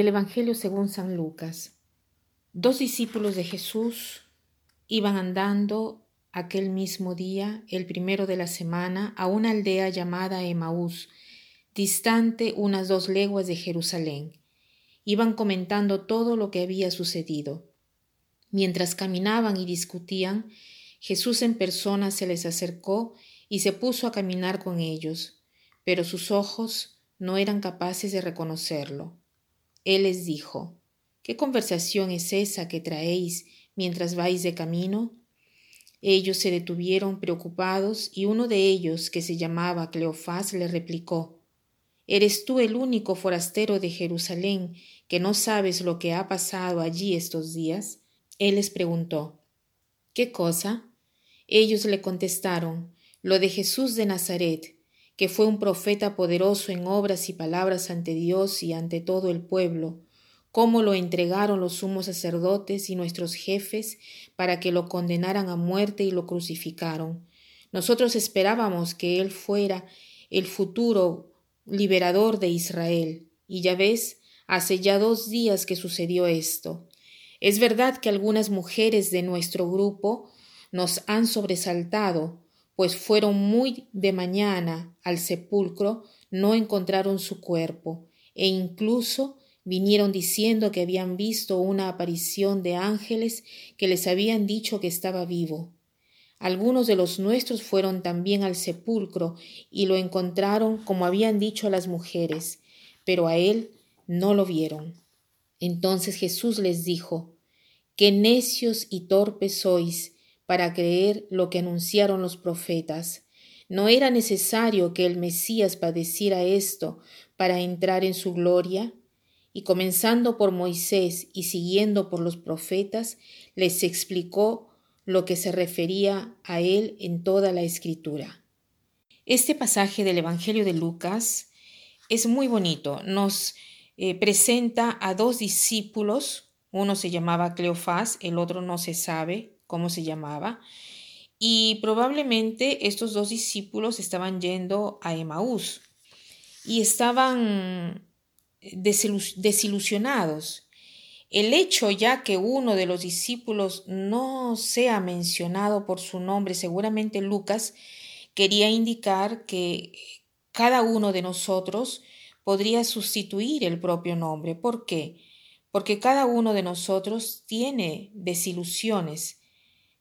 Del Evangelio según San Lucas. Dos discípulos de Jesús iban andando aquel mismo día, el primero de la semana, a una aldea llamada Emaús, distante unas dos leguas de Jerusalén. Iban comentando todo lo que había sucedido. Mientras caminaban y discutían, Jesús en persona se les acercó y se puso a caminar con ellos, pero sus ojos no eran capaces de reconocerlo. Él les dijo, ¿Qué conversación es esa que traéis mientras vais de camino? Ellos se detuvieron preocupados y uno de ellos, que se llamaba Cleofás, le replicó, ¿Eres tú el único forastero de Jerusalén que no sabes lo que ha pasado allí estos días? Él les preguntó, ¿Qué cosa? Ellos le contestaron, lo de Jesús de Nazaret, que fue un profeta poderoso en obras y palabras ante Dios y ante todo el pueblo, cómo lo entregaron los sumos sacerdotes y nuestros jefes para que lo condenaran a muerte y lo crucificaron. Nosotros esperábamos que él fuera el futuro liberador de Israel, y ya ves, hace ya dos días que sucedió esto. Es verdad que algunas mujeres de nuestro grupo nos han sobresaltado, pues fueron muy de mañana al sepulcro, no encontraron su cuerpo, e incluso vinieron diciendo que habían visto una aparición de ángeles que les habían dicho que estaba vivo. Algunos de los nuestros fueron también al sepulcro y lo encontraron como habían dicho las mujeres, pero a él no lo vieron. Entonces Jesús les dijo, Qué necios y torpes sois, para creer lo que anunciaron los profetas. ¿No era necesario que el Mesías padeciera esto para entrar en su gloria? Y comenzando por Moisés y siguiendo por los profetas, les explicó lo que se refería a él en toda la escritura. Este pasaje del Evangelio de Lucas es muy bonito. Nos eh, presenta a dos discípulos, uno se llamaba Cleofás, el otro no se sabe, cómo se llamaba, y probablemente estos dos discípulos estaban yendo a Emaús y estaban desilusionados. El hecho ya que uno de los discípulos no sea mencionado por su nombre, seguramente Lucas, quería indicar que cada uno de nosotros podría sustituir el propio nombre. ¿Por qué? Porque cada uno de nosotros tiene desilusiones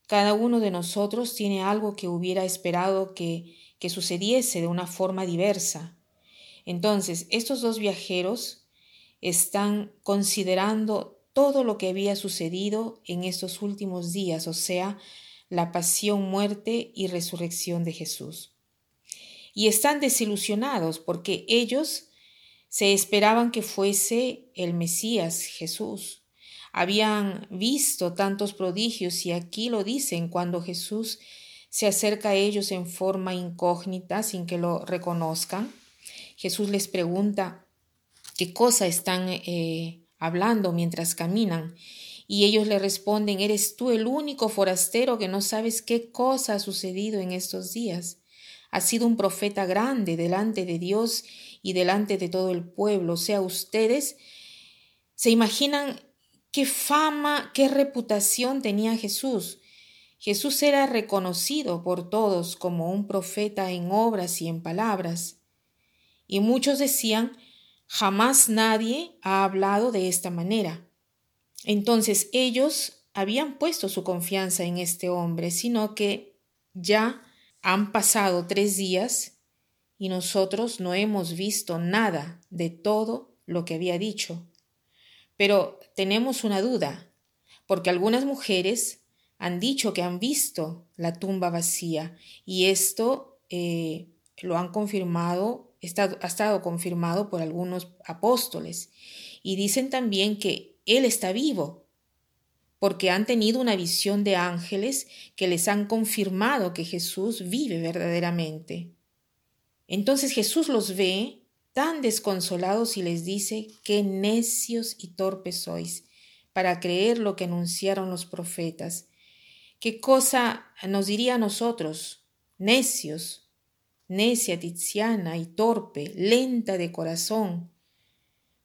cada uno de nosotros tiene algo que hubiera esperado que, sucediese de una forma diversa. Entonces, estos dos viajeros están considerando todo lo que había sucedido en estos últimos días, o sea, la pasión, muerte y resurrección de Jesús. Y están desilusionados porque ellos se esperaban que fuese el Mesías Jesús, habían visto tantos prodigios y aquí lo dicen cuando Jesús se acerca a ellos en forma incógnita sin que lo reconozcan. Jesús les pregunta qué cosa están eh, hablando mientras caminan y ellos le responden, ¿eres tú el único forastero que no sabes qué cosa ha sucedido en estos días? Ha sido un profeta grande delante de Dios y delante de todo el pueblo. O sea, ustedes se imaginan qué fama, qué reputación tenía Jesús. Jesús era reconocido por todos como un profeta en obras y en palabras. Y muchos decían, jamás nadie ha hablado de esta manera. Entonces ellos habían puesto su confianza en este hombre, sino que ya han pasado tres días y nosotros no hemos visto nada de todo lo que había dicho. Pero tenemos una duda, porque algunas mujeres han dicho que han visto la tumba vacía y esto eh, lo han confirmado, ha estado confirmado por algunos apóstoles. Y dicen también que Él está vivo, porque han tenido una visión de ángeles que les han confirmado que Jesús vive verdaderamente. Entonces Jesús los ve tan desconsolados y les dice, qué necios y torpes sois para creer lo que anunciaron los profetas. ¿Qué cosa nos diría a nosotros? Necios, necia, tiziana y torpe, lenta de corazón.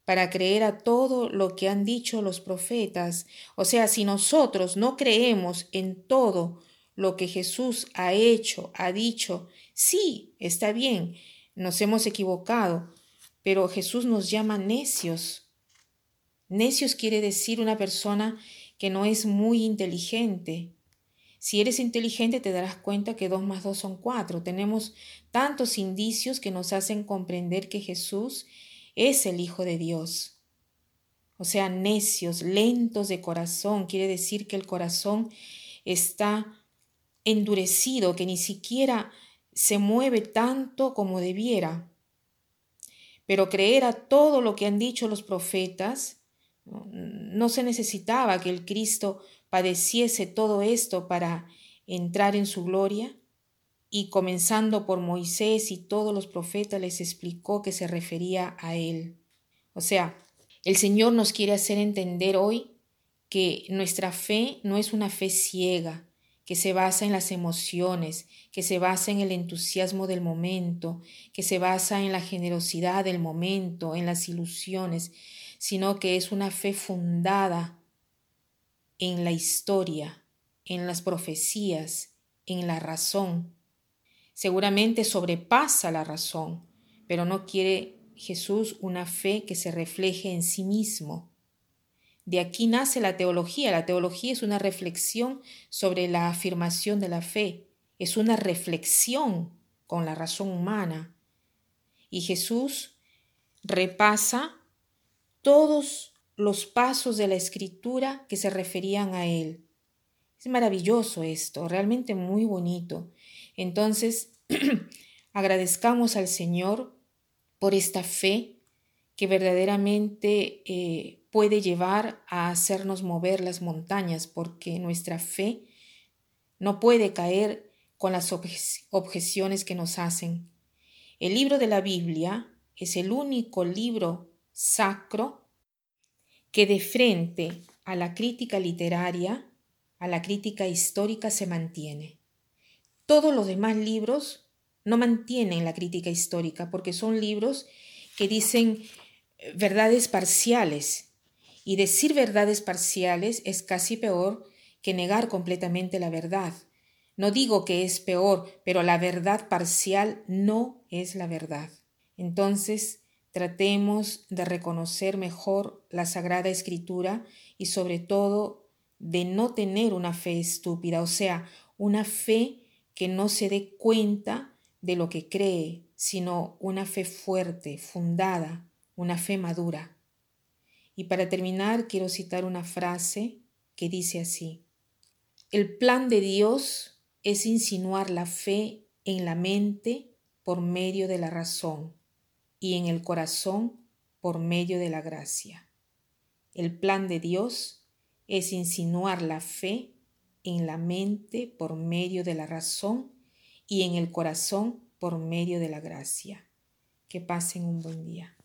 para creer a todo lo que han dicho los profetas. O sea, si nosotros no creemos en todo lo que Jesús ha hecho, ha dicho, sí, está bien, nos hemos equivocado, pero Jesús nos llama necios. Necios quiere decir una persona que no es muy inteligente. Si eres inteligente te darás cuenta que dos más dos son cuatro. Tenemos tantos indicios que nos hacen comprender que Jesús es el Hijo de Dios. O sea, necios, lentos de corazón, quiere decir que el corazón está endurecido, que ni siquiera se mueve tanto como debiera. Pero creer a todo lo que han dicho los profetas, no se necesitaba que el Cristo padeciese todo esto para entrar en su gloria y comenzando por Moisés y todos los profetas les explicó que se refería a él. O sea, el Señor nos quiere hacer entender hoy que nuestra fe no es una fe ciega, que se basa en las emociones, que se basa en el entusiasmo del momento, que se basa en la generosidad del momento, en las ilusiones, sino que es una fe fundada en la historia, en las profecías, en la razón. Seguramente sobrepasa la razón, pero no quiere Jesús una fe que se refleje en sí mismo, de aquí nace la teología. La teología es una reflexión sobre la afirmación de la fe, es una reflexión con la razón humana. Y Jesús repasa todos los pasos de la escritura que se referían a Él. Es maravilloso esto, realmente muy bonito. Entonces, agradezcamos al Señor por esta fe que verdaderamente eh, puede llevar a hacernos mover las montañas, porque nuestra fe no puede caer con las objeciones que nos hacen. El libro de la Biblia es el único libro sacro que de frente a la crítica literaria, a la crítica histórica se mantiene. Todos los demás libros no mantienen la crítica histórica porque son libros que dicen verdades parciales y decir verdades parciales es casi peor que negar completamente la verdad. No digo que es peor, pero la verdad parcial no es la verdad. Entonces, tratemos de reconocer mejor la Sagrada Escritura y sobre todo de no tener una fe estúpida, o sea, una fe que no se dé cuenta de lo que cree, sino una fe fuerte, fundada, una fe madura. Y para terminar, quiero citar una frase que dice así, el plan de Dios es insinuar la fe en la mente por medio de la razón y en el corazón por medio de la gracia. El plan de Dios es insinuar la fe en la mente por medio de la razón y en el corazón por medio de la gracia. Que pasen un buen día.